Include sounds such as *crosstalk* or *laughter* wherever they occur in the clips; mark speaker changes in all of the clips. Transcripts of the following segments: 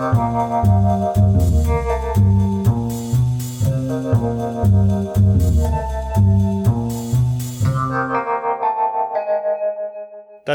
Speaker 1: 大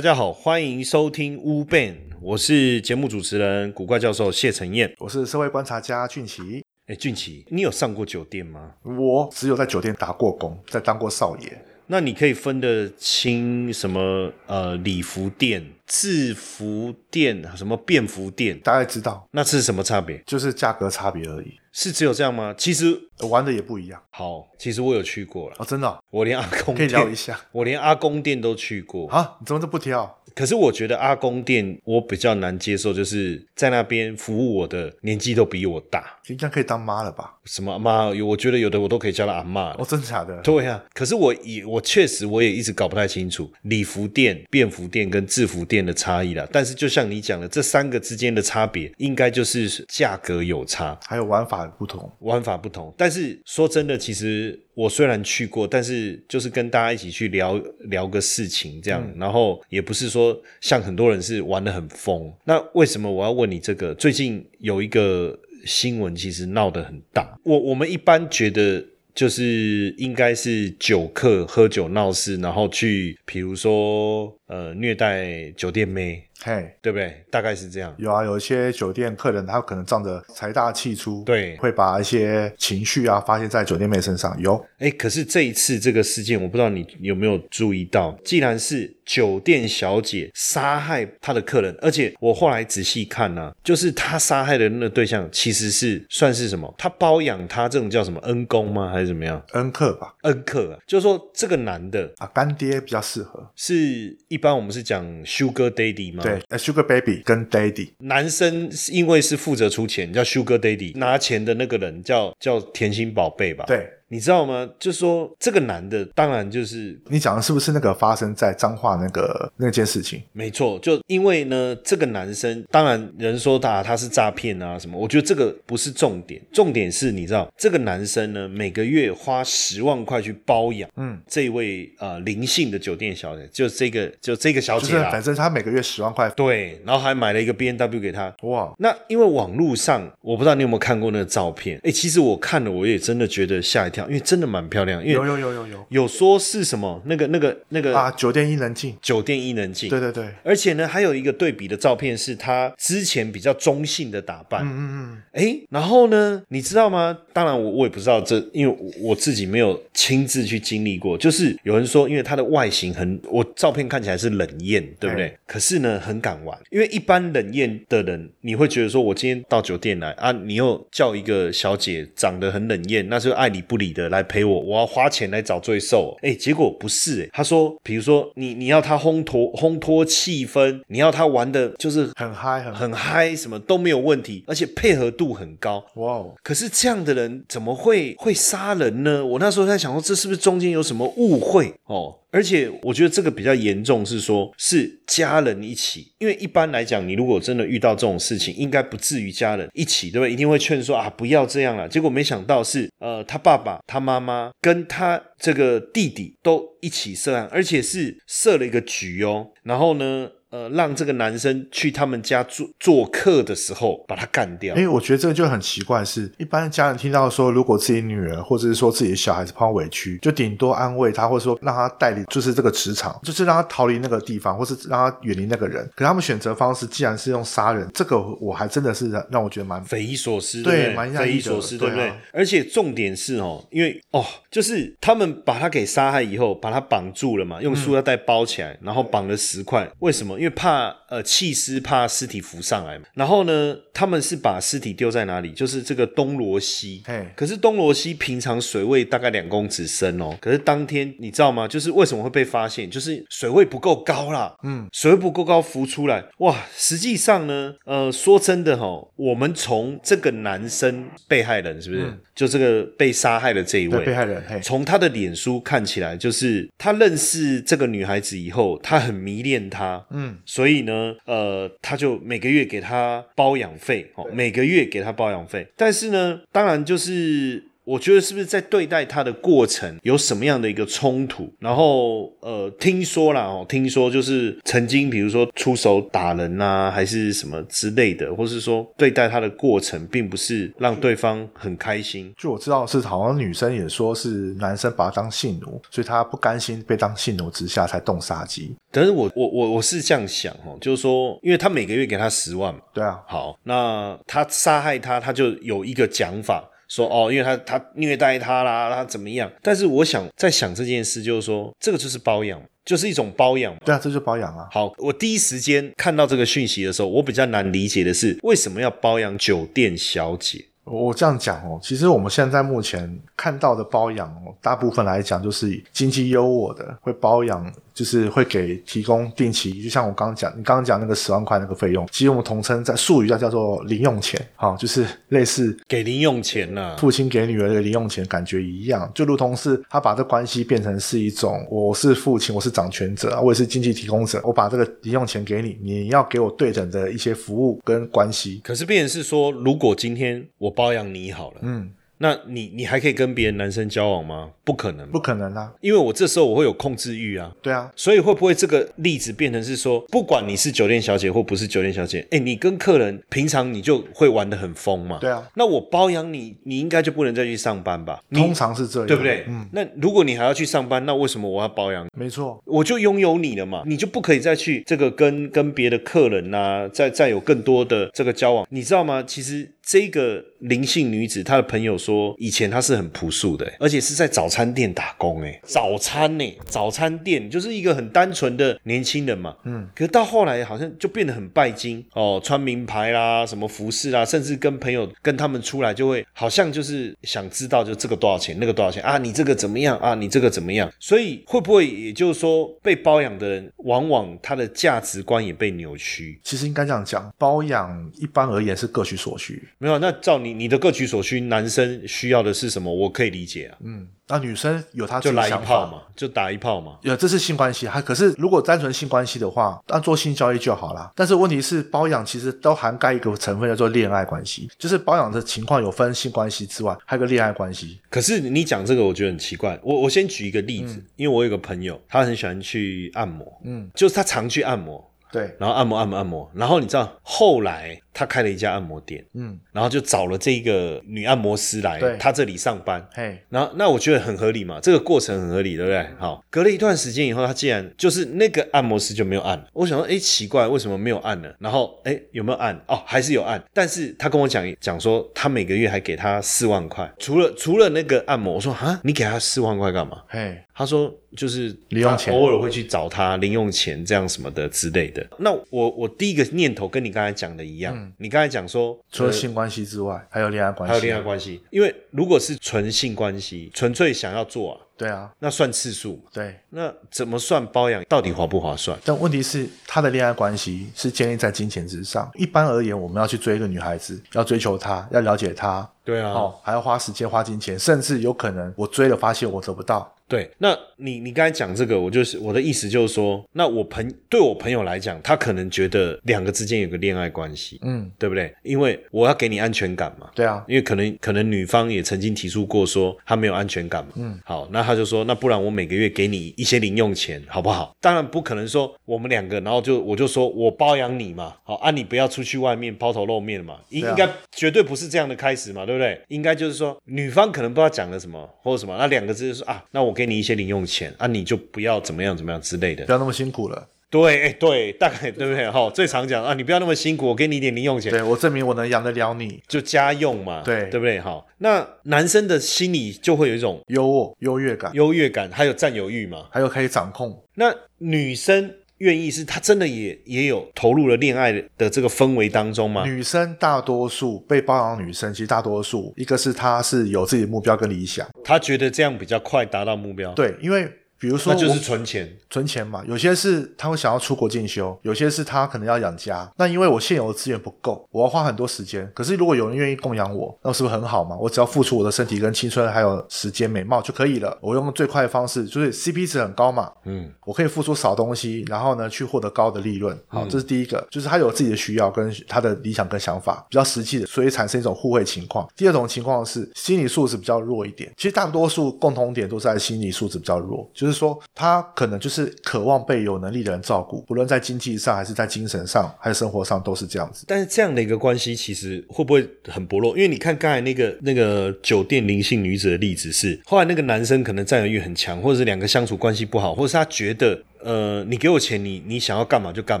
Speaker 1: 家好，欢迎收听乌 Ben，我是节目主持人古怪教授谢承彦。
Speaker 2: 我是社会观察家俊奇，
Speaker 1: 哎，俊奇，你有上过酒店吗？
Speaker 2: 我只有在酒店打过工，在当过少爷。
Speaker 1: 那你可以分得清什么呃礼服店、制服店、什么便服店？
Speaker 2: 大概知道，
Speaker 1: 那是什么差别？
Speaker 2: 就是价格差别而已，
Speaker 1: 是只有这样吗？其实
Speaker 2: 玩的也不一样
Speaker 1: 好，其实我有去过了，
Speaker 2: 哦，真的哦、
Speaker 1: 我连阿公
Speaker 2: 可以聊一，下
Speaker 1: 我连阿公店都去过。
Speaker 2: 啊？你怎么都不挑？
Speaker 1: 可是我觉得阿公店我比较难接受，就是在那边服务我的年纪都比我大。
Speaker 2: 应该可以当妈了吧？
Speaker 1: 什么阿妈？我觉得有的我都可以叫她阿妈了。
Speaker 2: 哦，真的假的？
Speaker 1: 对啊、可是我也我确实我也一直搞不太清楚礼服店、便服店跟制服店的差异啦。但是就像你讲的，这三个之间的差别，应该就是价格有差，
Speaker 2: 还有玩法不同，
Speaker 1: 玩法不同。但是说真的，其实我虽然去过，但是就是跟大家一起去聊聊个事情这样，然后也不是说像很多人是玩的很疯。那为什么我要问你这个？最近有一个新闻，其实闹得很大。我我们一般觉得。就是应该是酒客喝酒闹事，然后去，比如说呃虐待酒店妹，
Speaker 2: 嘿。
Speaker 1: 对不对？大概是这样。
Speaker 2: 有啊，有一些酒店客人，他可能仗着财大气粗，
Speaker 1: 对
Speaker 2: 会把一些情绪啊发泄在酒店妹身上。有，
Speaker 1: 哎，可是这一次这个事件，我不知道你有没有注意到，既然是酒店小姐杀害她的客人，而且我后来仔细看呢、就是她杀害的那个对象其实是算是什么？她包养她这种叫什么恩公吗？还是怎么样？
Speaker 2: 恩客吧，
Speaker 1: 恩客啊，就是说这个男的
Speaker 2: 啊，干爹比较适合。
Speaker 1: 是一般我们是讲 Sugar Daddy 吗？
Speaker 2: 对，呃，Sugar Baby 跟 Daddy，
Speaker 1: 男生是因为是负责出钱，叫 Sugar Daddy，拿钱的那个人叫叫甜心宝贝吧？，
Speaker 2: 对
Speaker 1: 你知道吗？就说这个男的，当然就是
Speaker 2: 你讲的是不是那个发生在彰化那个那件事情？
Speaker 1: 没错，就因为呢，这个男生当然人说他他是诈骗啊什么，我觉得这个不是重点，重点是你知道这个男生呢每个月花十万块去包养，
Speaker 2: 嗯，
Speaker 1: 这位呃灵性的酒店小姐，就这个就这个小
Speaker 2: 就是
Speaker 1: 姐啦，
Speaker 2: 反正他每个月十万块，
Speaker 1: 对，然后还买了一个 B N W 给他，
Speaker 2: 哇，
Speaker 1: 那因为网络上，我不知道你有没有看过那个照片，哎，其实我看了，我也真的觉得吓一跳，因为真的蛮漂亮，因
Speaker 2: 有
Speaker 1: 为
Speaker 2: 有有有有
Speaker 1: 有。说是什么那个那个那个
Speaker 2: 啊，酒店伊能静，
Speaker 1: 酒店伊能静，
Speaker 2: 对对对，
Speaker 1: 而且呢，还有一个对比的照片是他之前比较中性的打扮，
Speaker 2: 嗯嗯嗯，
Speaker 1: 哎，然后呢，你知道吗？当然我我也不知道这，因为我我自己没有亲自去经历过。就是有人说，因为他的外形很，我照片看起来是冷艳，对不对？
Speaker 2: 哎
Speaker 1: 可是呢，很敢玩。因为一般冷艳的人，你会觉得说，我今天到酒店来啊，你又叫一个小姐长得很冷艳，那就爱理不理的来陪我，我要花钱来找罪受。哎，结果不是哎，他说，比如说你你要他烘托烘托气氛，你要他玩的就是
Speaker 2: 很嗨很
Speaker 1: 很嗨，什么都没有问题，而且配合度很高。
Speaker 2: 哇哦，
Speaker 1: 可是这样的人怎么会会杀人呢？我那时候在想说，这是不是中间有什么误会哦？而且我觉得这个比较严重，是说是家人一起，因为一般来讲，你如果真的遇到这种事情，应该不至于家人一起，对不对？一定会劝说啊，不要这样了。结果没想到是呃，他爸爸、他妈妈跟他这个弟弟都一起涉案，而且是设了一个局哦。然后呢，呃，让这个男生去他们家做做客的时候把他干掉。
Speaker 2: 哎，我觉得这个就很奇怪是，一般家人听到说，如果自己女儿或者是说自己的小孩子碰到委屈，就顶多安慰他，或者说让他带离就是这个职场，*laughs* 就是让他逃离那个地方，或是让他远离那个人。可他们选择方式既然是用杀人，这个我还真的是让让我觉得蛮
Speaker 1: 匪夷所思，
Speaker 2: 对
Speaker 1: 对
Speaker 2: 蛮
Speaker 1: 匪夷所思，对不对？而且重点是哦，因为哦，就是他们把他给杀害以后，把他绑住了嘛，用塑料袋包起来，然后绑了十块。为什么？因为怕呃弃尸，怕尸体浮上来嘛。然后呢，他们是把尸体丢在哪里？就是这个东罗西。
Speaker 2: 嘿
Speaker 1: 可是东罗西平常水位大概两公尺深哦，可是当天你知道吗？就是为什么会被发现？就是水位不够高啦。嗯，水位不够高浮出来，哇！实际上呢，呃，说真的哈、我们从这个男生被害人是不是？就这个被杀害的这一位，
Speaker 2: 被害人嘿，
Speaker 1: 从他的脸书看起来，就是他认识这个女孩子以后，他很迷恋她，
Speaker 2: 嗯，
Speaker 1: 所以呢，呃，他就每个月给他包养费，哦，每个月给他包养费。但是呢，当然就是我觉得是不是在对待他的过程有什么样的一个冲突？然后呃，听说啦哦，听说就是曾经比如说出手打人呐、还是什么之类的，或是说对待他的过程并不是让对方很开心。
Speaker 2: 就我知道是，好像女生也说是男生把他当性奴，所以他不甘心被当性奴之下才动杀机。
Speaker 1: 但是我我我我是这样想哦，就是说，因为他每个月给他十万嘛，
Speaker 2: 对啊，
Speaker 1: 好，那他杀害他，他就有一个讲法。说哦，因为他他虐待他啦，他怎么样？但是我想在想这件事，就是说这个就是包养，就是一种包养嘛。
Speaker 2: 对啊，这就包养啊。
Speaker 1: 好，我第一时间看到这个讯息的时候，我比较难理解的是为什么要包养酒店小姐？
Speaker 2: 我这样讲哦，其实我们现在目前看到的包养哦，大部分来讲就是以经济优渥的会包养，就是会给提供定期，就像我刚刚讲，你刚刚讲那个十万块那个费用，其实我们统称在术语叫叫做零用钱，好、就是类似
Speaker 1: 给零用钱呐、
Speaker 2: 父亲给女儿的零用钱感觉一样，就如同是他把这关系变成是一种，我是父亲，我是掌权者，我也是经济提供者，我把这个零用钱给你，你要给我对等的一些服务跟关系。
Speaker 1: 可是，变成是说，如果今天我包养你好了，
Speaker 2: 嗯，
Speaker 1: 那你你还可以跟别的男生交往吗？不可能，
Speaker 2: 不可能啊，
Speaker 1: 因为我这时候我会有控制欲啊。
Speaker 2: 对啊，
Speaker 1: 所以会不会这个例子变成是说，不管你是酒店小姐或不是酒店小姐，哎，你跟客人平常你就会玩的很疯嘛？
Speaker 2: 对啊，
Speaker 1: 那我包养你，你应该就不能再去上班吧？
Speaker 2: 通常是这样，
Speaker 1: 对不对？
Speaker 2: 嗯，
Speaker 1: 那如果你还要去上班，那为什么我要包养？
Speaker 2: 没错，
Speaker 1: 我就拥有你了嘛，你就不可以再去这个跟跟别的客人呐、再再有更多的这个交往，你知道吗？其实这个林姓女子，她的朋友说，以前她是很朴素的，而且是在早餐店打工，哎，早餐呢，早餐店就是一个很单纯的年轻人嘛，嗯，可是到后来好像就变得很拜金哦，穿名牌啦，什么服饰啦，甚至跟朋友跟他们出来就会好像就是想知道就这个多少钱，那个多少钱啊，你这个怎么样啊，你这个怎么样？所以会不会也就是说，被包养的人往往他的价值观也被扭曲？
Speaker 2: 其实应该这样讲，包养一般而言是各取所需，
Speaker 1: 没有，那照你你的各取所需，男生需要的是什么？我可以理解啊，
Speaker 2: 嗯，那女生有她自
Speaker 1: 就来一。炮嘛，就打一炮嘛。
Speaker 2: 有，这是性关系，还可是如果单纯性关系的话，当做性交易就好啦。但是问题是，包养其实都涵盖一个成分叫做恋爱关系，就是包养的情况有分性关系之外，还有个恋爱关系。
Speaker 1: 可是你讲这个，我觉得很奇怪。我我先举一个例子，因为我有个朋友，他很喜欢去按摩，
Speaker 2: 嗯，
Speaker 1: 就是他常去按摩，
Speaker 2: 对，
Speaker 1: 然后按摩按摩按摩，然后你知道后来他开了一家按摩店，
Speaker 2: 嗯，
Speaker 1: 然后就找了这个女按摩师来
Speaker 2: 对
Speaker 1: 他这里上班。
Speaker 2: 嘿，
Speaker 1: 然后，那我觉得很合理嘛，这个过程很合理，对不对？好，隔了一段时间以后，他竟然就是那个按摩师就没有按，我想说，哎，奇怪，为什么没有按呢？然后，哎，有没有按？哦，还是有按，但是他跟我讲讲说，他每个月还给他四万块，除了除了那个按摩，我说啊，你给他四万块干嘛？
Speaker 2: 嘿，
Speaker 1: 他说就是
Speaker 2: 零用钱
Speaker 1: 他偶尔会去找他零用钱这样什么的之类的。那我我第一个念头跟你刚才讲的一样，你刚才讲说
Speaker 2: 嗯除了性关系之外，还有恋爱关系，
Speaker 1: 还有恋爱关系，因为如果是纯性关系，纯粹想要做啊，
Speaker 2: 对啊，
Speaker 1: 那算次数嘛。
Speaker 2: 对。
Speaker 1: 那怎么算包养？到底划不划算？
Speaker 2: 但问题是，他的恋爱关系是建立在金钱之上。一般而言，我们要去追一个女孩子，要追求她，要了解她，
Speaker 1: 对啊，
Speaker 2: 哦，还要花时间、花金钱，甚至有可能我追了发现我得不到，
Speaker 1: 对。那你你刚才讲这个，我就是我的意思就是说，那我朋对我朋友来讲，他可能觉得两个之间有个恋爱关系，
Speaker 2: 嗯，
Speaker 1: 对不对？因为我要给你安全感嘛。
Speaker 2: 对啊，
Speaker 1: 因为可能可能女方也曾经提出过说她没有安全感嘛，嗯，好，那他就说那不然我每个月给你一些零用钱好不好？当然不可能说我们两个，然后就我就说我包养你嘛，好啊，你不要出去外面抛头露面嘛，应、
Speaker 2: 啊
Speaker 1: 应该绝对不是这样的开始嘛，对不对？应该就是说女方可能不知道讲了什么或者什么，那两个字就是说啊，那我给你一些零用钱啊，你就不要怎么样怎么样之类的
Speaker 2: 不，要那么辛苦了。
Speaker 1: 对，哎对，大概对不对？哈，最常讲啊，你不要那么辛苦，我给你一点零用钱，
Speaker 2: 对我证明我能养得了你，
Speaker 1: 就家用嘛，
Speaker 2: 对
Speaker 1: 对不对？好，那男生的心里就会有一种
Speaker 2: 优渥、优越感，
Speaker 1: 优越感，还有占有欲嘛。
Speaker 2: 还有可以掌控。
Speaker 1: 那女生愿意是他真的也也有投入了恋爱的这个氛围当中吗？
Speaker 2: 女生大多数被包养的女生，其实大多数一个是她是有自己的目标跟理想，
Speaker 1: 她觉得这样比较快达到目标。
Speaker 2: 对，因为。比如说
Speaker 1: 那就是存钱。
Speaker 2: 存钱嘛，有些是他会想要出国进修，有些是他可能要养家。那因为我现有的资源不够，我要花很多时间。可是如果有人愿意供养我，那是不是很好嘛？我只要付出我的身体跟青春还有时间美貌就可以了。我用最快的方式，就是 CP 值很高嘛，
Speaker 1: 嗯，
Speaker 2: 我可以付出少东西，然后呢去获得高的利润。好，这是第一个，就是他有自己的需要跟他的理想跟想法，比较实际的，所以产生一种互惠情况。第二种情况是心理素质比较弱一点，其实大多数共同点都是在心理素质比较弱，就是说他可能就是渴望被有能力的人照顾，不论在经济上还是在精神上还是生活上都是这样子。
Speaker 1: 但是这样的一个关系，其实会不会很薄弱？因为你看刚才那个那个酒店灵性女子的例子是，后来那个男生可能占有欲很强，或者是两个相处关系不好，或者是他觉得。呃，你给我钱，你你想要干嘛就干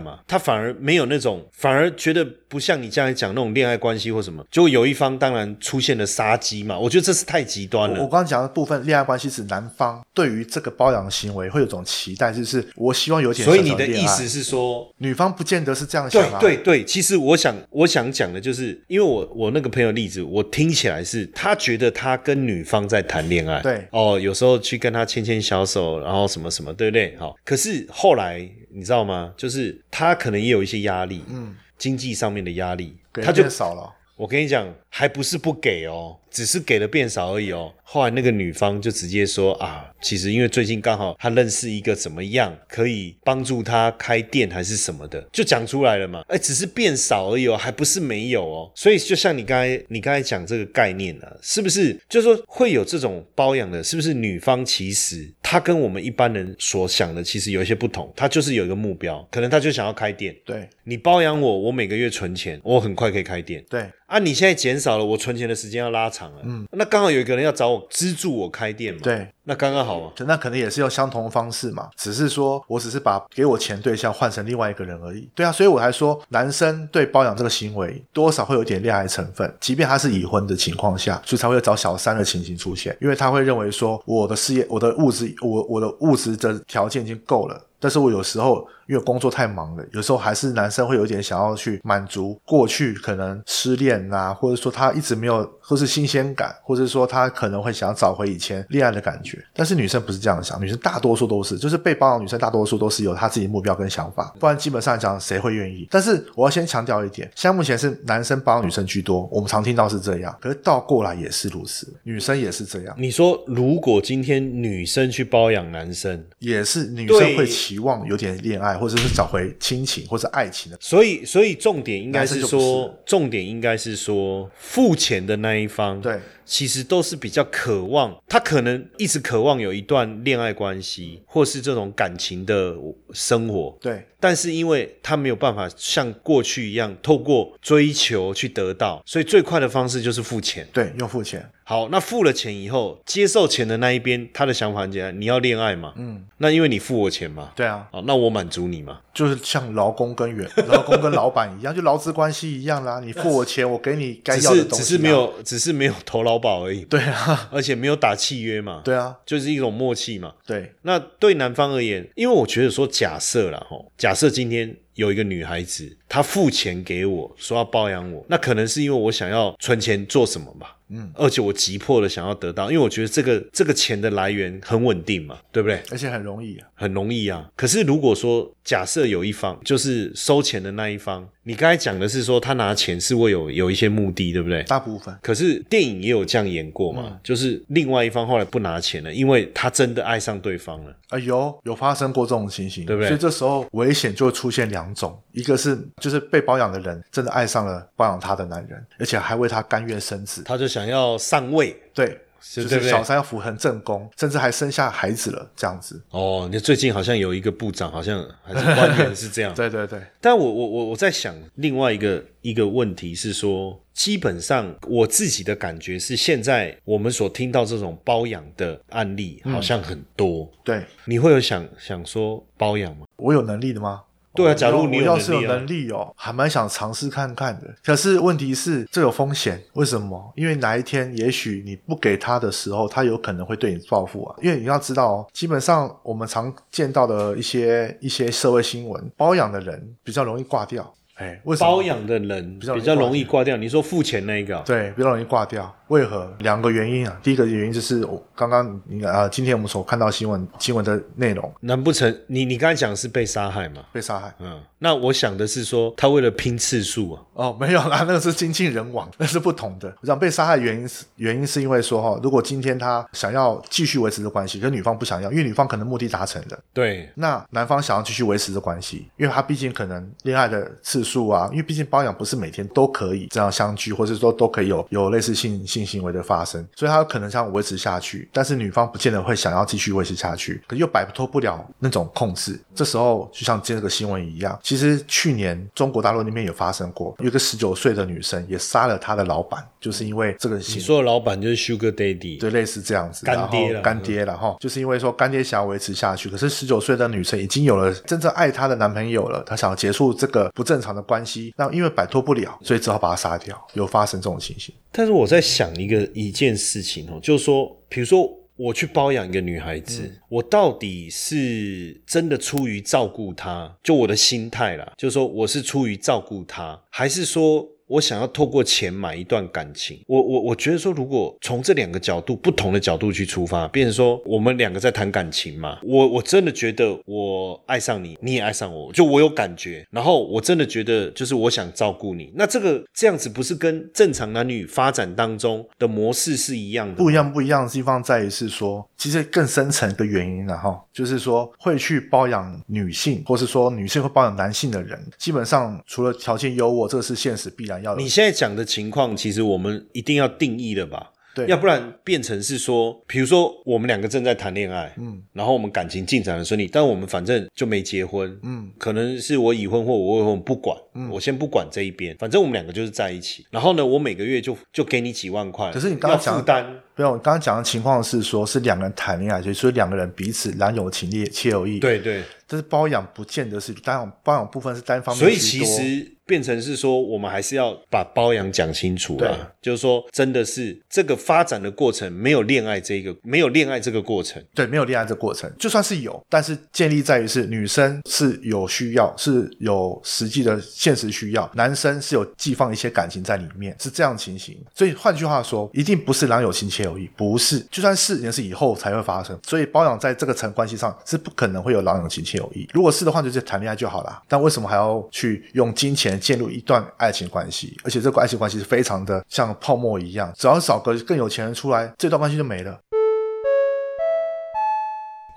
Speaker 1: 嘛，他反而没有那种，反而觉得不像你这样讲那种恋爱关系或什么，就有一方当然出现了杀机嘛，我觉得这是太极端了。
Speaker 2: 我刚刚讲的部分恋爱关系是男方对于这个包养行为会有种期待，就是我希望有点
Speaker 1: 所以你的意思是说，
Speaker 2: 女方不见得是这样
Speaker 1: 对
Speaker 2: 想啊。
Speaker 1: 对对，其实我想我想讲的就是，因为我我那个朋友例子，我听起来是他觉得他跟女方在谈恋爱，
Speaker 2: 对
Speaker 1: 哦，有时候去跟他牵牵小手，然后什么什么，对不对？好，可是后来你知道吗？就是他可能也有一些压力，嗯，经济上面的压力，他就
Speaker 2: 少了。
Speaker 1: 我跟你讲，还不是不给哦，只是给的变少而已哦。后来那个女方就直接说啊，其实因为最近刚好她认识一个怎么样可以帮助她开店还是什么的，就讲出来了嘛。哎，只是变少而已哦，还不是没有哦。所以就像你刚才你刚才讲这个概念啊，是不是？就是说会有这种包养的，是不是女方其实她跟我们一般人所想的其实有一些不同，她就是有一个目标，可能她就想要开店。
Speaker 2: 对
Speaker 1: 你包养我，我每个月存钱，我很快可以开店。
Speaker 2: 对，
Speaker 1: 啊，你现在减少了，我存钱的时间要拉长了。嗯，那刚好有一个人要找我资助我开店嘛。，
Speaker 2: 对，
Speaker 1: 那刚刚好嘛。
Speaker 2: 那可能也是用相同的方式嘛，只是说我只是把给我钱对象换成另外一个人而已。对啊，所以我还说，男生对包养这个行为多少会有点恋爱成分，即便他是已婚的情况下，所以才会找小三的情形出现，因为他会认为说，我的事业、我的物质、我我的物质的条件已经够了。但是我有时候因为工作太忙了，有时候还是男生会有点想要去满足过去可能失恋啊，或者说他一直没有或是新鲜感，或者说他可能会想要找回以前恋爱的感觉。但是女生不是这样想，女生大多数都是，就是被包养女生大多数都是有她自己目标跟想法，不然基本上讲谁会愿意？但是我要先强调一点，现在目前是男生包养女生居多，我们常听到是这样，可是倒过来也是如此，女生也是这样，
Speaker 1: 你说，如果今天女生去包养男生，
Speaker 2: 也是女生会期望有点恋爱，或者是找回亲情或者爱情的。
Speaker 1: 所以所以重点应该是说，重点应该是说，付钱的那一方，
Speaker 2: 对，
Speaker 1: 其实都是比较渴望，他可能一直渴望有一段恋爱关系，或是这种感情的生活。
Speaker 2: 对，
Speaker 1: 但是因为他没有办法像过去一样透过追求去得到，所以最快的方式就是付钱。
Speaker 2: 对，用付钱，
Speaker 1: 好，那付了钱以后，接受钱的那一边，他的想法很简单：你要恋爱嘛？嗯，那因为你付我钱嘛，
Speaker 2: 对啊，
Speaker 1: 好，那我满足你嘛。
Speaker 2: 就是像劳工跟员、*laughs* 劳工跟老板一样，就劳资关系一样啦。你付我钱，我给你该要的东西、啊
Speaker 1: 只是没，有，只是没有投劳保而已，
Speaker 2: 对啊，
Speaker 1: 而且没有打契约嘛，
Speaker 2: 对啊，
Speaker 1: 就是一种默契嘛。
Speaker 2: 对，
Speaker 1: 那对男方而言，因为我觉得说，假设啦，吼，假设今天有一个女孩子，她付钱给我，说要包养我，那可能是因为我想要存钱做什么吧，嗯，而且我急迫的想要得到，因为我觉得这个这个钱的来源很稳定嘛，对不对？
Speaker 2: 而且很容易啊。
Speaker 1: 很容易啊。可是如果说假设有一方就是收钱的那一方，你刚才讲的是说他拿钱是会有有一些目的，对不对？
Speaker 2: 大部分
Speaker 1: 可是电影也有这样演过嘛，就是另外一方后来不拿钱了，因为他真的爱上对方了。
Speaker 2: 啊，有有发生过这种情形，
Speaker 1: 对不对
Speaker 2: 所以这时候危险就会出现两种，一个是就是被包养的人真的爱上了包养他的男人，而且还为他甘愿生子，
Speaker 1: 他就想要上位
Speaker 2: 对，就
Speaker 1: 是
Speaker 2: 是小三要符合正宫，甚至还生下孩子了，这样子。
Speaker 1: 哦。你最近好像有一个部长，好像还是官员是这样。*laughs*
Speaker 2: 对对对，
Speaker 1: 但我我我我在想另外一个一个问题是说，基本上我自己的感觉是，现在我们所听到这种包养的案例好像很多。
Speaker 2: 对
Speaker 1: 你会有想想说包养吗？
Speaker 2: 我有能力的吗？
Speaker 1: 对啊假如你有
Speaker 2: 要是有
Speaker 1: 能力
Speaker 2: 哦，还蛮想尝试看看的。可是问题是，这有风险。为什么？因为哪一天，也许你不给他的时候，他有可能会对你报复啊。因为你要知道哦，基本上我们常见到的一些一些社会新闻，包养的人比较容易挂掉。哎，为什么？
Speaker 1: 包养的人
Speaker 2: 比较容易
Speaker 1: 比较容易挂掉。你说付钱那一个啊、
Speaker 2: 对，比较容易挂掉。为为何？两个原因啊。第一个原因就是我刚刚你啊，今天我们所看到新闻新闻的内容，
Speaker 1: 难不成你你刚才讲的是被杀害吗？
Speaker 2: 被杀害。
Speaker 1: 嗯，那我想的是说，他为了拼次数啊，
Speaker 2: 哦，没有啦，那个是精尽人亡，那是不同的。我想被杀害原因是原因是因为说哈，如果今天他想要继续维持的关系，跟女方不想要，因为女方可能目的达成了，
Speaker 1: 对，
Speaker 2: 那男方想要继续维持的关系，因为他毕竟可能恋爱的次数啊，因为毕竟包养不是每天都可以这样相聚，或者说都可以有有类似性性行为的发生，所以他可能想维持下去，但是女方不见得会想要继续维持下去，可又摆脱不了那种控制。这时候就像这个新闻一样，其实去年中国大陆那边也发生过，有个十九岁的女生也杀了她的老板，就是因为这个
Speaker 1: 你
Speaker 2: 行
Speaker 1: 说的老板就是 Sugar Daddy，
Speaker 2: 对，类似这样子，
Speaker 1: 干爹了
Speaker 2: 干爹了哈，就是因为说干爹想要维持下去，可是十九岁的女生已经有了真正爱她的男朋友了，她想要结束这个不正常的关系，那因为摆脱不了，所以只好把他杀掉，有发生这种情形。
Speaker 1: 但是我在想一个一件事情哦，就是说，比如说我去包养一个女孩子，我到底是真的出于照顾她，就我的心态啦，就是说我是出于照顾她，还是说？我想要透过钱买一段感情，我我我觉得说，如果从这两个角度不同的角度去出发，变成说我们两个在谈感情嘛，我我真的觉得我爱上你，你也爱上我，就我有感觉，然后我真的觉得就是我想照顾你，那这个这样子不是跟正常男女发展当中的模式是一样的？
Speaker 2: 不一样，不一样的地方在于是说，其实更深层的原因了哈，就是说会去包养女性，或是说女性会包养男性的人，基本上除了条件优渥，这个是现实必然要的。
Speaker 1: 你现在讲的情况，其实我们一定要定义的吧？
Speaker 2: 对
Speaker 1: 要不然变成是说，比如说我们两个正在谈恋爱，嗯，然后我们感情进展的顺利，但我们反正就没结婚，嗯，可能是我已婚或我未婚，不管，嗯，我先不管这一边，反正我们两个就是在一起。然后呢，我每个月就就给你几万块，
Speaker 2: 可是你刚刚
Speaker 1: 要
Speaker 2: 讲
Speaker 1: 负担，
Speaker 2: 不用，刚刚讲的情况是说，是两个人谈恋爱，所以说两个人彼此男有情烈妾有意。，
Speaker 1: 对对，
Speaker 2: 但是包养不见得是单养，包养部分是单方面
Speaker 1: 所以其实变成是说，我们还是要把包养讲清楚
Speaker 2: 对
Speaker 1: 啦。就是说，真的是这个发展的过程没有恋爱这一个，没有恋爱这个过程。
Speaker 2: 对，没有恋爱这过程，就算是有，但是建立在于是女生是有需要，是有实际的现实需要，男生是有寄放一些感情在里面，是这样情形。所以换句话说，一定不是男有情妾有意，不是，就算是也是以后才会发生。所以包养在这个层关系上是不可能会有郎有情妾有意。如果是的话，就是谈恋爱就好了。但为什么还要去用金钱建立一段爱情关系？而且这个爱情关系是非常的像泡沫一样，只要找个更有钱人出来，这段关系就没了。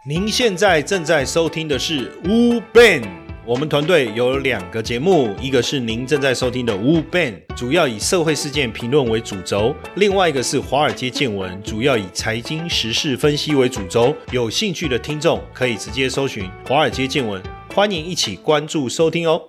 Speaker 1: 您现在正在收听的是乌 Ben。我们团队有两个节目，一个是您正在收听的 Wu Ban，主要以社会事件评论为主轴；另外一个是华尔街见闻，主要以财经时事分析为主轴。有兴趣的听众可以直接搜寻华尔街见闻，欢迎一起关注收听哦。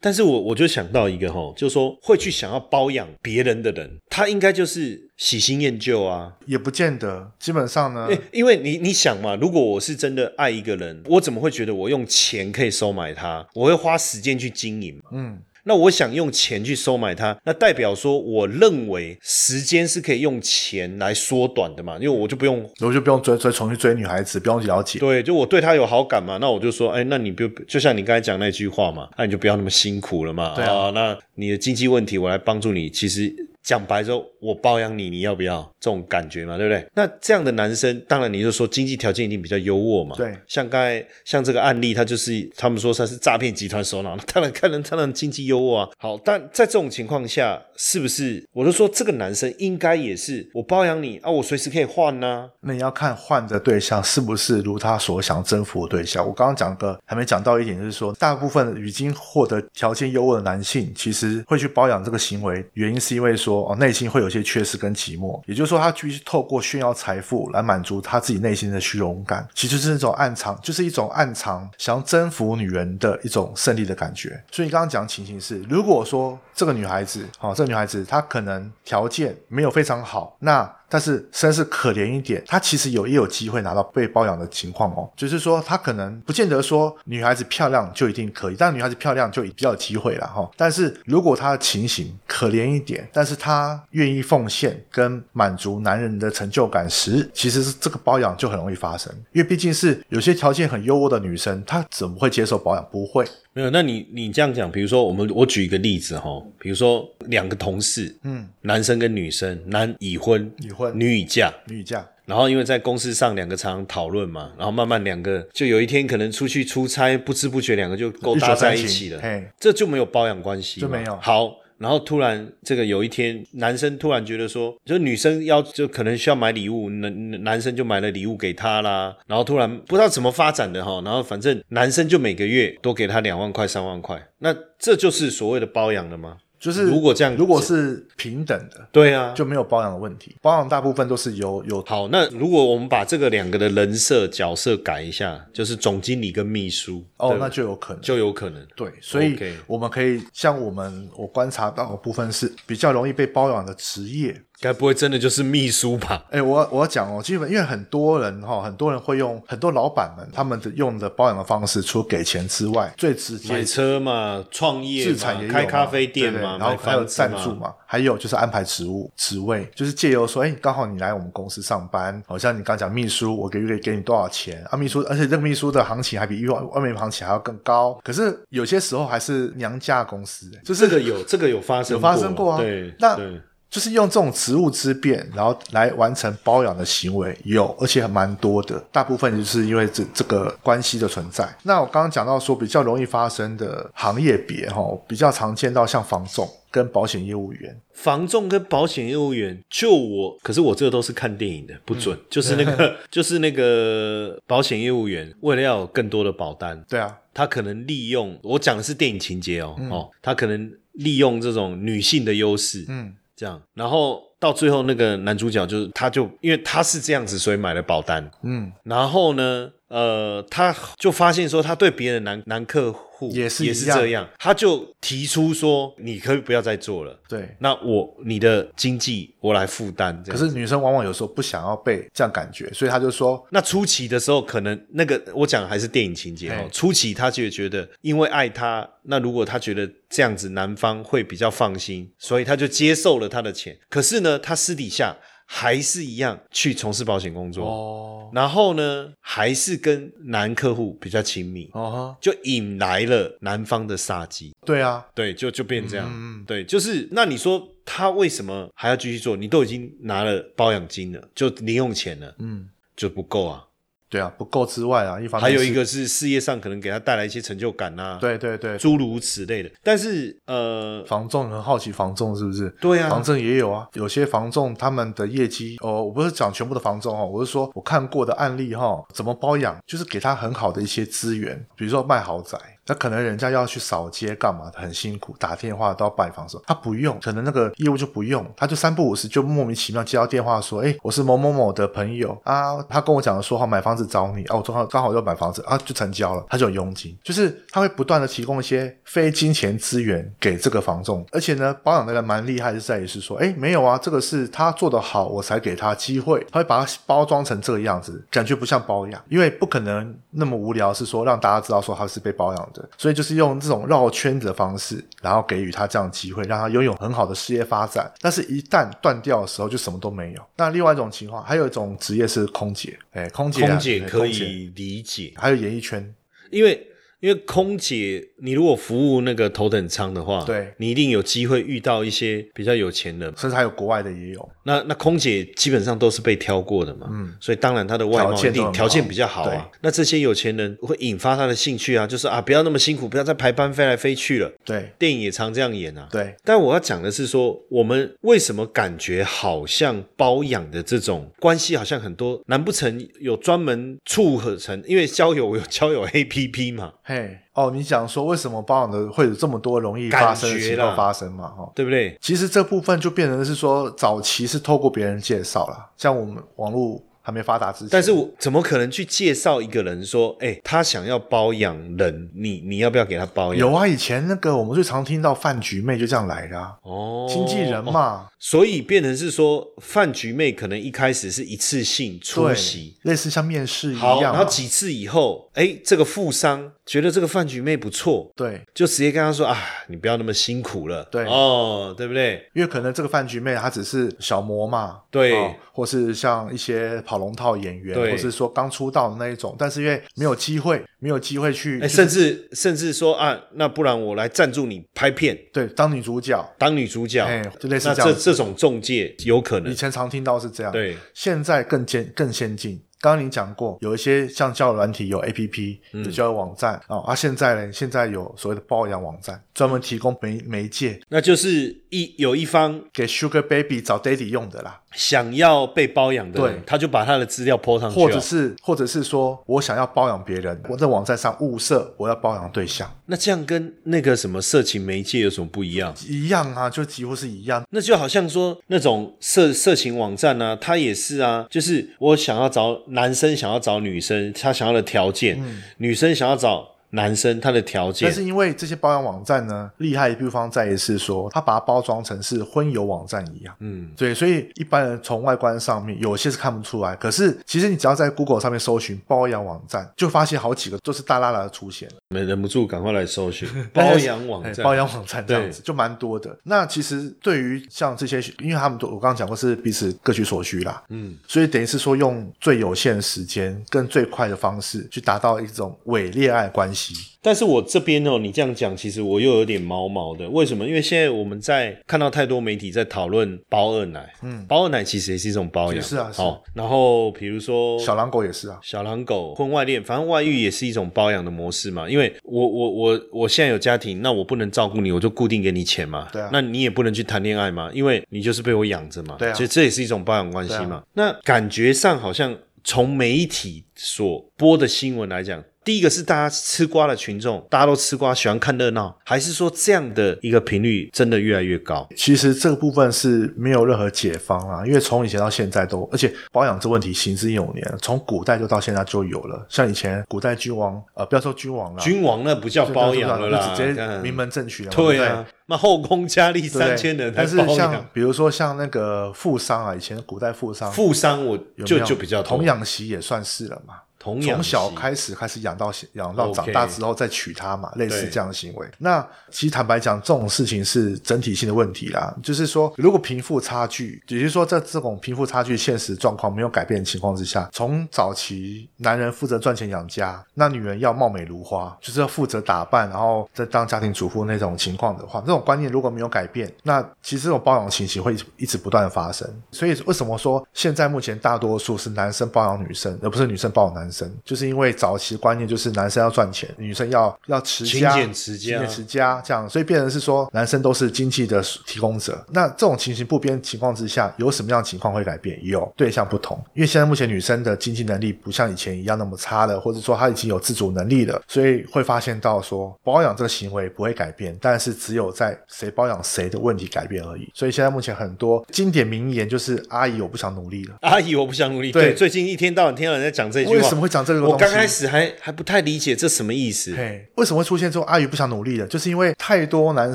Speaker 1: 但是我我就想到一个哈，就是说会去想要包养别人的人，他应该就是喜新厌旧啊。
Speaker 2: 也不见得，基本上呢，
Speaker 1: 因因为你你想嘛，如果我是真的爱一个人，我怎么会觉得我用钱可以收买他？我会花时间去经营嘛。
Speaker 2: 嗯，
Speaker 1: 那我想用钱去收买他，那代表说我认为时间是可以用钱来缩短的嘛，因为我就不用
Speaker 2: 我就不用追追重新追女孩子，不用了解。
Speaker 1: 对，就我对他有好感嘛，那我就说，哎，那你不就像你刚才讲那句话嘛，那你就不要那么辛苦了嘛。
Speaker 2: 对啊
Speaker 1: 那你的经济问题我来帮助你，其实讲白之后，我包养你，你要不要这种感觉嘛，对不对？那这样的男生，当然你就说经济条件一定比较优渥嘛。
Speaker 2: 对
Speaker 1: 像刚才像这个案例，他就是他们说他是诈骗集团首脑，那 *laughs* 当然看人当然经济优渥啊。好，但在这种情况下，是不是我就说这个男生应该也是我包养你啊，我随时可以换呢、
Speaker 2: 那你要看换的对象是不是如他所想征服的对象。我刚刚讲个还没讲到一点，就是说，大部分已经获得条件优渥的男性，其实会去包养这个行为，原因是因为说说哦内心会有些缺失跟寂寞，也就是说他必须透过炫耀财富来满足他自己内心的虚荣感，其实是那种暗藏，就是一种暗藏想要征服女人的一种胜利的感觉。所以你刚刚讲的情形是，如果说这个女孩子，好、这个女孩子她可能条件没有非常好，那但是身世可怜一点，她其实有也有机会拿到被包养的情况哦。就是说，她可能不见得说女孩子漂亮就一定可以，但女孩子漂亮就比较有机会了哈、但是如果她的情形可怜一点，但是她愿意奉献跟满足男人的成就感时，其实是这个包养就很容易发生，因为毕竟是有些条件很优渥的女生，她怎么会接受包养？不会。
Speaker 1: 没有，那你你这样讲，比如说我们我举一个例子哈，比如说两个同事，嗯，男生跟女生，男已婚，
Speaker 2: 已婚。
Speaker 1: 女已嫁，
Speaker 2: 女已嫁。
Speaker 1: 然后因为在公司上两个常常讨论嘛，然后慢慢两个就有一天可能出去出差，不知不觉两个就勾搭在一起了，
Speaker 2: 嘿，
Speaker 1: 这就没有包养关系嘛，
Speaker 2: 就没有。
Speaker 1: 好。然后突然，这个有一天，男生突然觉得说，就女生要就可能需要买礼物，男男生就买了礼物给她啦。然后突然不知道怎么发展的哈，然后反正男生就每个月多给她两万块、三万块，那这就是所谓的包养了吗？
Speaker 2: 就是
Speaker 1: 如果这样
Speaker 2: 如果是平等的，
Speaker 1: 对啊，
Speaker 2: 就没有包养的问题。包养大部分都是有有
Speaker 1: 好。那如果我们把这个两个的人设角色改一下，就是总经理跟秘书
Speaker 2: 哦，那就有可能。
Speaker 1: 就有可能。
Speaker 2: 对，所以我们可以像我们我观察到的部分是比较容易被包养的职业。
Speaker 1: 该不会真的就是秘书吧？
Speaker 2: 哎，我我要讲哦，基本因为很多人哈、很多人会用很多老板们他们的用的包养的方式，除了给钱之外，最直接
Speaker 1: 买车嘛，创业
Speaker 2: 自产也有嘛
Speaker 1: 开咖啡店嘛，
Speaker 2: 对对然后
Speaker 1: 买
Speaker 2: 还有赞助嘛，还有就是安排职务职位，就是借由说，哎，刚好你来我们公司上班，好像你刚讲秘书，我给月给你多少钱啊？秘书，而且这个秘书的行情还比外外面行情还要更高。可是有些时候还是娘家公司，就是
Speaker 1: 这个有这个有发生
Speaker 2: 有发生过啊
Speaker 1: 对，
Speaker 2: 那
Speaker 1: 对
Speaker 2: 就是用这种职务之便，然后来完成包养的行为，有，而且还蛮多的。大部分就是因为这这个关系的存在。那我刚刚讲到说，比较容易发生的行业别哈，比较常见到像房仲跟保险业务员。
Speaker 1: 房仲跟保险业务员，就我，可是我这个都是看电影的，不准。就是那个，*laughs* 就是那个保险业务员，为了要有更多的保单，
Speaker 2: 对啊，
Speaker 1: 他可能利用我讲的是电影情节哦，哦，他可能利用这种女性的优势，
Speaker 2: 嗯，
Speaker 1: 这样，然后到最后那个男主角就是，他就因为他是这样子，所以买了保单，
Speaker 2: 嗯，
Speaker 1: 然后呢，呃，他就发现说他对别的男男客户
Speaker 2: 也是
Speaker 1: 也是这样，他就提出说，你可以不要再做了。
Speaker 2: 对。
Speaker 1: 那我你的经济我来负担，
Speaker 2: 可是女生往往有时候不想要被这样感觉，所以他就说，
Speaker 1: 那初期的时候，可能那个我讲的还是电影情节哦
Speaker 2: 嘿。
Speaker 1: 初期他就觉得，因为爱他，那如果他觉得这样子男方会比较放心，所以他就接受了他的钱。可是呢，他私底下还是一样去从事保险工作，
Speaker 2: 哦，
Speaker 1: 然后呢，还是跟男客户比较亲密，
Speaker 2: 哦哈，
Speaker 1: 就引来了男方的杀机。
Speaker 2: 对啊，
Speaker 1: 对，就就变这样。
Speaker 2: 嗯
Speaker 1: 对，就是那你说他为什么还要继续做？你都已经拿了包养金了，就零用钱了，
Speaker 2: 嗯，
Speaker 1: 就不够啊。
Speaker 2: 对啊，不够之外啊，一方面是，
Speaker 1: 还有一个是事业上可能给他带来一些成就感啊、
Speaker 2: 对对对，
Speaker 1: 诸如此类的。但是呃，
Speaker 2: 房仲很好奇，房仲是不是？
Speaker 1: 对啊
Speaker 2: 房仲也有啊，有些房仲他们的业绩哦，我不是讲全部的房仲哦，我是说我看过的案例哈、怎么包养，就是给他很好的一些资源，比如说卖豪宅，那可能人家要去扫街干嘛，很辛苦，打电话都要拜访时候，他不用，可能那个业务就不用，他就三不五时就莫名其妙接到电话说，哎，我是某某某的朋友啊，他跟我讲说好买房子找你啊，我正好刚好要买房子啊，就成交了，他就有佣金，就是他会不断的提供一些非金钱资源给这个房仲，而且呢，保养的人蛮厉害，是在于是说，哎，没有啊，这个是他做得好，我才给他机会，他会把它包装成这个样子，感觉不像包养，因为不可能那么无聊，是说让大家知道说他是被包养的，所以就是用这种绕圈子的方式，然后给予他这样的机会，让他拥有很好的事业发展。但是，一旦断掉的时候，就什么都没有。那另外一种情况，还有一种职业是空姐，哎，空姐啊，
Speaker 1: 空姐可以理解，
Speaker 2: 还有演艺圈，
Speaker 1: 因为因为空姐，你如果服务那个头等舱的话，
Speaker 2: 对
Speaker 1: 你一定有机会遇到一些比较有钱的。
Speaker 2: 甚至还有国外的也有。
Speaker 1: 那那空姐基本上都是被挑过的嘛，嗯，所以当然她的外貌一定
Speaker 2: 条件
Speaker 1: 比较好啊。那这些有钱人会引发他的兴趣啊，就是啊，不要那么辛苦，不要再排班飞来飞去了。
Speaker 2: 对
Speaker 1: 电影也常这样演啊。
Speaker 2: 对，
Speaker 1: 但我要讲的是说，我们为什么感觉好像包养的这种关系好像很多？难不成有专门促合成？因为交友有 *laughs* 交友 APP 嘛，
Speaker 2: 嘿，哦，你讲说为什么包养的会有这么多容易发生的情况发生嘛？哈、
Speaker 1: 对不对？
Speaker 2: 其实这部分就变成是说，早期是透过别人介绍了，像我们网络还没发达之前，
Speaker 1: 但是我怎么可能去介绍一个人说，哎，他想要包养人，你你要不要给他包养？
Speaker 2: 有啊，以前那个我们最常听到饭局妹就这样来的、啊，
Speaker 1: 哦，
Speaker 2: 经纪人嘛，
Speaker 1: 所以变成是说，饭局妹可能一开始是一次性出席，，
Speaker 2: 类似像面试一，样嘛，
Speaker 1: 然后几次以后，哎，这个富商觉得这个饭局妹不错，
Speaker 2: 对，
Speaker 1: 就直接跟他说啊，你不要那么辛苦了，
Speaker 2: 对。
Speaker 1: 哦，对不对？
Speaker 2: 因为可能这个饭局妹她只是小模嘛，
Speaker 1: 对。
Speaker 2: 哦或是像一些跑龙套演员，
Speaker 1: 对。
Speaker 2: 或是说刚出道的那一种，但是因为没有机会，没有机会去，
Speaker 1: 甚至甚至说啊，那不然我来赞助你拍片，
Speaker 2: 对当女主角，
Speaker 1: 当女主角，
Speaker 2: 哎，就类似
Speaker 1: 那
Speaker 2: 这样子。
Speaker 1: 这这种中介有可能。
Speaker 2: 以前常听到是这样，
Speaker 1: 对，
Speaker 2: 现在更先更先进。刚刚你讲过，有一些像交友软体有 A P P
Speaker 1: 嗯。
Speaker 2: 有交友网站。啊、哦，啊，现在呢，现在有所谓的包养网站，专门提供媒媒介。
Speaker 1: 那就是一有一方
Speaker 2: 给 Sugar Baby 找 Daddy 用的啦，
Speaker 1: 想要被包养的人
Speaker 2: 对，
Speaker 1: 他就把他的资料 po 上去、哦，
Speaker 2: 或者是或者是说我想要包养别人，我在网站上物色我要包养对象，
Speaker 1: 那这样跟那个什么色情媒介有什么不一样？
Speaker 2: 一样啊，就几乎是一样。
Speaker 1: 那就好像说那种色色情网站呢、啊，它也是啊，就是我想要找男生想要找女生，他想要的条件，女生想要找男生他的条件但，
Speaker 2: 是因为这些包养网站呢，厉害的地方在于是说，他把它包装成是婚友网站一样。
Speaker 1: 嗯，
Speaker 2: 对，所以一般人从外观上面有些是看不出来，可是其实你只要在 Google 上面搜寻包养网站，就发现好几个都是大拉拉的出现，
Speaker 1: 了。没忍不住赶快来搜寻 *laughs* 包养网站，
Speaker 2: 哎包养网站这样子就蛮多的。那其实对于像这些，因为他们都我刚刚讲过是彼此各取所需啦，
Speaker 1: 嗯，
Speaker 2: 所以等于是说用最有限的时间跟最快的方式去达到一种伪恋爱关系。
Speaker 1: 但是我这边哦，你这样讲，其实我又有点毛毛的。为什么？因为现在我们在看到太多媒体在讨论包二奶，嗯，包二奶其实也是一种包养，
Speaker 2: 是啊是
Speaker 1: 好，然后比如说
Speaker 2: 小狼狗也是啊，
Speaker 1: 小狼狗、婚外恋，反正外遇也是一种包养的模式嘛。因为我我我我现在有家庭，那我不能照顾你，我就固定给你钱嘛。
Speaker 2: 对啊
Speaker 1: 那你也不能去谈恋爱嘛，因为你就是被我养着嘛。
Speaker 2: 对啊
Speaker 1: 所以这也是一种包养关系
Speaker 2: 对
Speaker 1: 嘛。那感觉上好像从媒体所播的新闻来讲。第一个是大家吃瓜的群众，大家都吃瓜，喜欢看热闹，还是说这样的一个频率真的越来越高？
Speaker 2: 其实这个部分是没有任何解方啊，因为从以前到现在都，而且保养这问题行之有年，从古代就到现在就有了。像以前古代君王，呃，不要说君王了，
Speaker 1: 君王那不叫包养了啦，
Speaker 2: 直接
Speaker 1: 看
Speaker 2: 名门正娶了嘛。对
Speaker 1: 那后宫佳丽三千人
Speaker 2: 但是像，比如说像那个富商啊，以前古代富商
Speaker 1: 富商我就就比较多
Speaker 2: 童养媳也算是了嘛。
Speaker 1: 童
Speaker 2: 从小开始开始养到养到长大之后再娶她嘛，类似这样的行为。那其实坦白讲，这种事情是整体性的问题啦。就是说，如果贫富差距，也就是说在这种贫富差距现实状况没有改变的情况之下，从早期男人负责赚钱养家，那女人要貌美如花，就是要负责打扮，然后再当家庭主妇那种情况的话，这种观念如果没有改变，那其实这种包养情形会一直不断的发生。所以为什么说现在目前大多数是男生包养女生，而不是女生包养男生？就是因为早期观念就是男生要赚钱，女生要要持家、
Speaker 1: 勤俭持家
Speaker 2: 勤俭持家这样，所以变成是说男生都是经济的提供者。那这种情形不变情况之下，有什么样的情况会改变？有对象不同，因为现在目前女生的经济能力不像以前一样那么差了，或者说她已经有自主能力了，所以会发现到说包养这个行为不会改变，但是只有在谁包养谁的问题改变而已。所以现在目前很多经典名言就是“阿姨，我不想努力了”。
Speaker 1: 阿姨，我不想努力。
Speaker 2: 对
Speaker 1: 对，最近一天到晚听到人在讲这句话，
Speaker 2: 为什么会讲这个东西？
Speaker 1: 我刚开始还还不太理解这什么意思。
Speaker 2: 嘿，为什么会出现这种阿姨不想努力的？就是因为太多男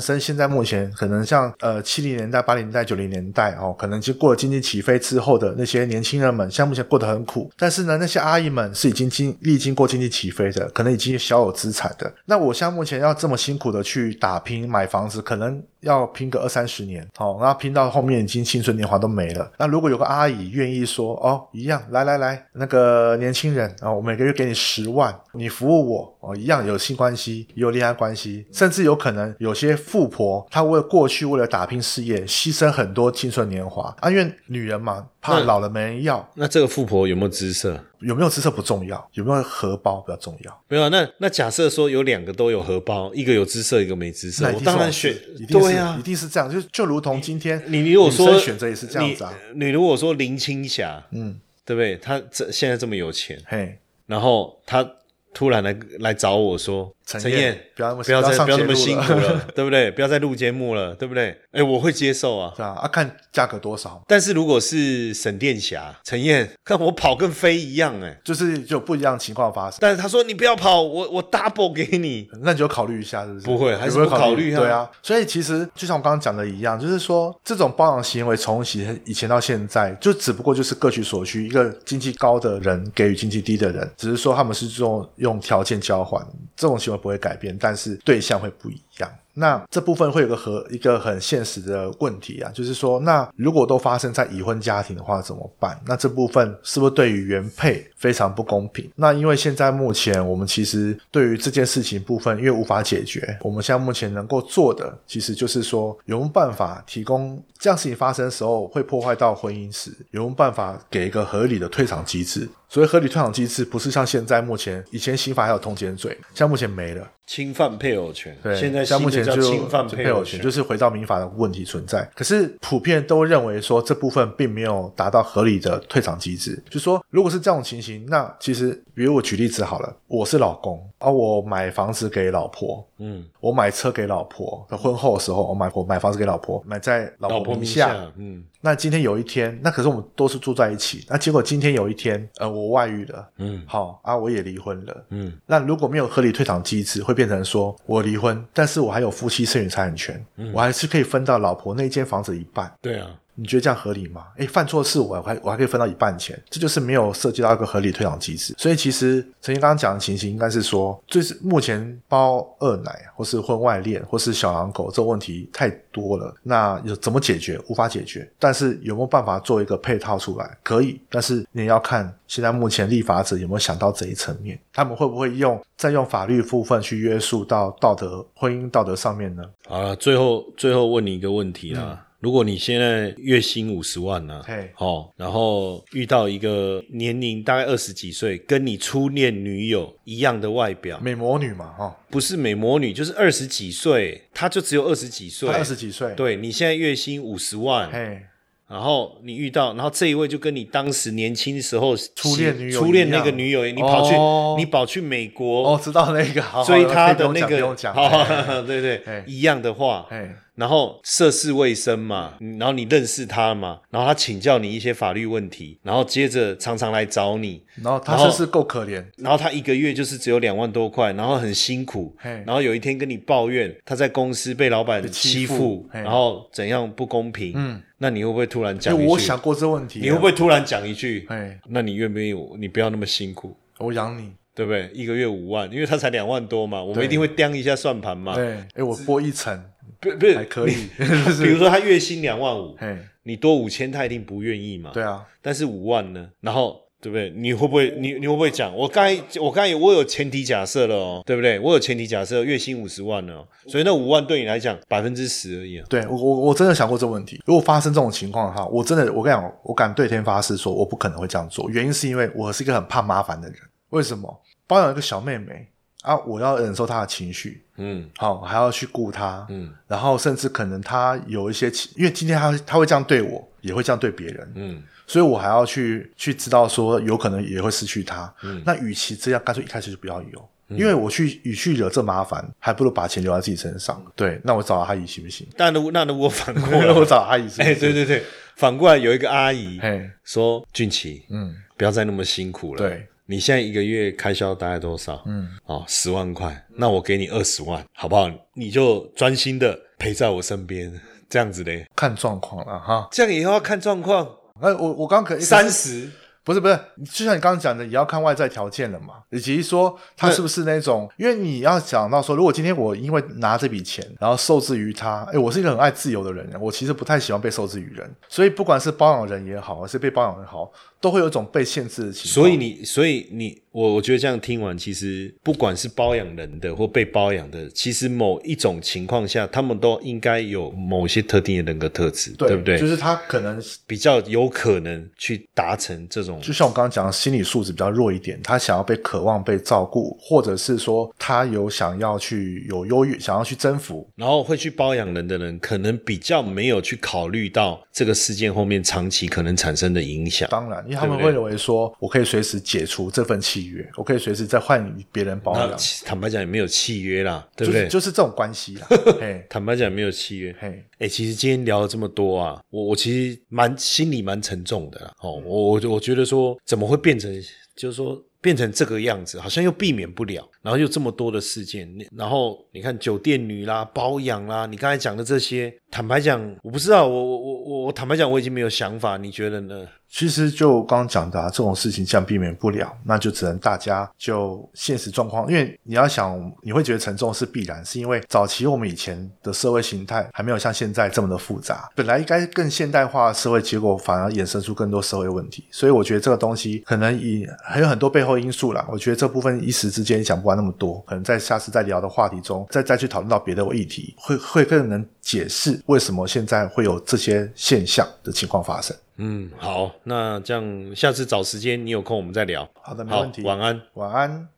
Speaker 2: 生现在目前可能像呃七零年代、八零年代、九零年代哦，可能就过了经济起飞之后的那些年轻人们，现在目前过得很苦。但是呢，那些阿姨们是已经经历经过经济起飞的，可能已经小有资产的。那我现在目前要这么辛苦的去打拼买房子，可能要拼个二三十年，哦，然后拼到后面已经青春年华都没了。那如果有个阿姨愿意说，哦，一样，来来来，那个年轻人啊、哦，我每个月给你十万，你服务我，哦，一样有性关系，也有恋爱关系，甚至有可能有些富婆，她为了过去为了打拼事业，牺牲很多青春年华啊，因为女人嘛，怕老了没人要，
Speaker 1: 那这个富婆有没有姿色？
Speaker 2: 有没有姿色不重要，有没有荷包比较重要。
Speaker 1: 没有啊，那那假设说有两个都有荷包，一个有姿色，一个没姿色，我当然选
Speaker 2: 事一定是
Speaker 1: 对啊
Speaker 2: 一。定是这样，就就如同今天
Speaker 1: 你如果说
Speaker 2: 选择也是这样子啊，
Speaker 1: 你你如果说林青霞，
Speaker 2: 嗯，
Speaker 1: 对不对？他这现在这么有钱，
Speaker 2: 嘿，
Speaker 1: 然后他突然来来找我说：“
Speaker 2: 陈燕
Speaker 1: 燕，
Speaker 2: 不要那么
Speaker 1: 不要再
Speaker 2: 上
Speaker 1: 不要那么辛苦了，*laughs* 对不对？不要再录节目了，对不对？哎，我会接受啊。
Speaker 2: 对啊，啊看价格多少，
Speaker 1: 但是如果是沈殿霞、陈燕，看我跑跟飞一样，哎。
Speaker 2: 就是就不一样情况发生。
Speaker 1: 但是他说你不要跑，我我 double 给你。
Speaker 2: 那你就考虑一下，是不是？
Speaker 1: 不会还是考虑啊
Speaker 2: 对啊，所以其实就像我刚刚讲的一样，就是说这种包养行为从以前以前到现在，就只不过就是各取所需，一个经济高的人给予经济低的人，只是说他们是用用条件交换，这种行为不会改变，但是对象会不一样。那这部分会有个和一个很现实的问题啊，就是说，那如果都发生在已婚家庭的话怎么办？那这部分是不是对于原配非常不公平？那因为现在目前我们其实对于这件事情部分，因为无法解决，我们现在目前能够做的，其实就是说有没有办法提供这样事情发生的时候会破坏到婚姻时，有没有办法给一个合理的退场机制？所以合理退场机制，不是像现在目前以前刑法还有通奸罪，像目前没了。
Speaker 1: 侵犯配偶权，
Speaker 2: 对，
Speaker 1: 现在
Speaker 2: 像目前就
Speaker 1: 侵犯配偶权，
Speaker 2: 就是回到民法的问题存在。可是普遍都认为说这部分并没有达到合理的退场机制，就说如果是这种情形，那其实比如我举例子好了，我是老公，啊，我买房子给老婆，
Speaker 1: 嗯，
Speaker 2: 我买车给老婆，在婚后的时候我买我买房子给老婆，买在老
Speaker 1: 老婆名
Speaker 2: 婆名下。
Speaker 1: 嗯
Speaker 2: 那今天有一天，那可是我们都是住在一起，那结果今天有一天，呃，我外遇了，
Speaker 1: 嗯
Speaker 2: 好啊，我也离婚了，
Speaker 1: 嗯，
Speaker 2: 那如果没有合理退场机制，会变成说我离婚，但是我还有夫妻剩余财产权，
Speaker 1: 嗯
Speaker 2: 我还是可以分到老婆那间房子一半。
Speaker 1: 对啊，
Speaker 2: 你觉得这样合理吗？诶，犯错事我还我还可以分到一半钱，这就是没有涉及到一个合理退场机制。所以其实陈经刚刚讲的情形应该是说，就是目前包二奶或是婚外恋或是小狼狗这种问题太多了，那有怎么解决？无法解决。但是有没有办法做一个配套出来？可以，但是你也要看现在目前立法者有没有想到这一层面，他们会不会用再用法律部分去约束到道德婚姻道德上面呢？
Speaker 1: 好了，最后最后问你一个问题啦。如果你现在月薪五十万呢、
Speaker 2: 嘿。
Speaker 1: 哦，然后遇到一个年龄大概二十几岁，跟你初恋女友一样的外表，
Speaker 2: 美魔女嘛，哦，
Speaker 1: 不是美魔女，就是二十几岁，她就只有二十几岁，
Speaker 2: 二十几岁，，
Speaker 1: 对你现在月薪五十万，
Speaker 2: 嘿，
Speaker 1: 然后你遇到，然后这一位就跟你当时年轻时候
Speaker 2: 初恋女友
Speaker 1: 初恋那个女友，你跑去、
Speaker 2: 哦。
Speaker 1: 你跑去美国、
Speaker 2: 哦，知道那个，*laughs*
Speaker 1: 追她
Speaker 2: 可以不用讲不
Speaker 1: 的那个，*laughs* 对对，一样的话，
Speaker 2: 嘿，
Speaker 1: 然后涉世未深嘛，然后你认识他嘛，然后他请教你一些法律问题，然后接着常常来找你，
Speaker 2: 然后他真是够可怜，
Speaker 1: 然后他一个月就是只有两万多块，然后很辛苦，然后有一天跟你抱怨他在公司被老板
Speaker 2: 被欺
Speaker 1: 欺
Speaker 2: 负
Speaker 1: 然后怎样不公平，
Speaker 2: 嗯，
Speaker 1: 那你会不会突然讲
Speaker 2: 我想过这问题啊，
Speaker 1: 你会不会突然讲一句？
Speaker 2: 哎，
Speaker 1: 那你愿不愿意？你不要那么辛苦，
Speaker 2: 我养你，
Speaker 1: 对不对？一个月五万，因为他才两万多嘛，我们一定会掂一下算盘嘛。
Speaker 2: 对，哎，我拨一层
Speaker 1: 不不是
Speaker 2: 还可以，*laughs*
Speaker 1: 比如说他月薪两万五，
Speaker 2: 嘿，
Speaker 1: 你多五千，他一定不愿意嘛。
Speaker 2: 对啊，
Speaker 1: 但是五万呢？然后对不对？你会不会你你会不会讲？我刚才我刚才我有前提假设了哦，对不对？我有前提假设，月薪五十万了、哦，所以那五万对你来讲百分之十而已啊。
Speaker 2: 对我我我真的想过这个问题。如果发生这种情况的话，我真的我跟你讲，我敢对天发誓说，我不可能会这样做。原因是因为我是一个很怕麻烦的人。为什么？包养一个小妹妹啊，我要忍受她的情绪，
Speaker 1: 嗯
Speaker 2: 好，还要去顾她，
Speaker 1: 嗯
Speaker 2: 然后甚至可能她有一些情，因为今天她她会这样对我，也会这样对别人，
Speaker 1: 嗯
Speaker 2: 所以我还要去去知道说，有可能也会失去他。
Speaker 1: 嗯
Speaker 2: 那与其这样，干脆一开始就不要有。因为我去与去惹这麻烦，还不如把钱留在自己身上。对，那我找阿姨行不行？
Speaker 1: 但如果那如果反过来 *laughs* 我，
Speaker 2: 找阿姨是不？
Speaker 1: 对对对，反过来有一个阿姨
Speaker 2: 嘿，
Speaker 1: 说：“俊奇，
Speaker 2: 嗯，
Speaker 1: 不要再那么辛苦了。
Speaker 2: 对，
Speaker 1: 你现在一个月开销大概多少？
Speaker 2: 嗯，
Speaker 1: 哦，十万块，那我给你二十万，好不好？你就专心的陪在我身边，这样子嘞。
Speaker 2: 看状况了哈。
Speaker 1: 这样以后要看状况，
Speaker 2: 哎，我我刚可
Speaker 1: 三十。
Speaker 2: 不是不是，就像你刚刚讲的，也要看外在条件了嘛，以及说他是不是那种，因为你要想到说，如果今天我因为拿这笔钱，然后受制于他，哎，我是一个很爱自由的人，我其实不太喜欢被受制于人，所以不管是包养人也好，还是被包养人好，都会有一种被限制的情况。
Speaker 1: 所以你，所以你，我我觉得这样听完，其实不管是包养人的或被包养的，其实某一种情况下，他们都应该有某些特定的人格特质，
Speaker 2: 对
Speaker 1: 不对？
Speaker 2: 就是他可能
Speaker 1: 比较有可能去达成这种
Speaker 2: 就像我刚刚讲的，心理素质比较弱一点，他想要被渴望被照顾，或者是说他有想要去有优越，想要去征服，
Speaker 1: 然后会去包养人的人，可能比较没有去考虑到这个事件后面长期可能产生的影响。
Speaker 2: 当然，因为他们会认为说，我可以随时解除这份契约，我可以随时再换别人包
Speaker 1: 那
Speaker 2: 养，
Speaker 1: 坦白讲也没有契约啦，对不对？
Speaker 2: 就是就是这种关系啦。*laughs* 嘿，
Speaker 1: 坦白讲没有契约。
Speaker 2: 嘿，
Speaker 1: 哎、其实今天聊了这么多啊，我我其实蛮心里蛮沉重的啦哦，我我我觉得说怎么会变成，就是说变成这个样子，好像又避免不了，然后又这么多的事件，然后你看酒店女啦、包养啦，你刚才讲的这些，坦白讲，我不知道，我我我我我坦白讲，我已经没有想法，你觉得呢？
Speaker 2: 其实就刚刚讲的、啊，这种事情这样避免不了，那就只能大家就现实状况，因为你要想，你会觉得沉重是必然，是因为早期我们以前的社会形态还没有像现在这么的复杂，本来应该更现代化的社会，结果反而衍生出更多社会问题，所以我觉得这个东西可能以还有很多背后因素啦。我觉得这部分一时之间讲不完那么多，可能在下次再聊的话题中，再再去讨论到别的议题，会会更能解释为什么现在会有这些现象的情况发生。
Speaker 1: 嗯，好，那这样下次找时间，你有空我们再聊。
Speaker 2: 好的，没
Speaker 1: 好
Speaker 2: 问题。，
Speaker 1: 晚安。
Speaker 2: 晚安。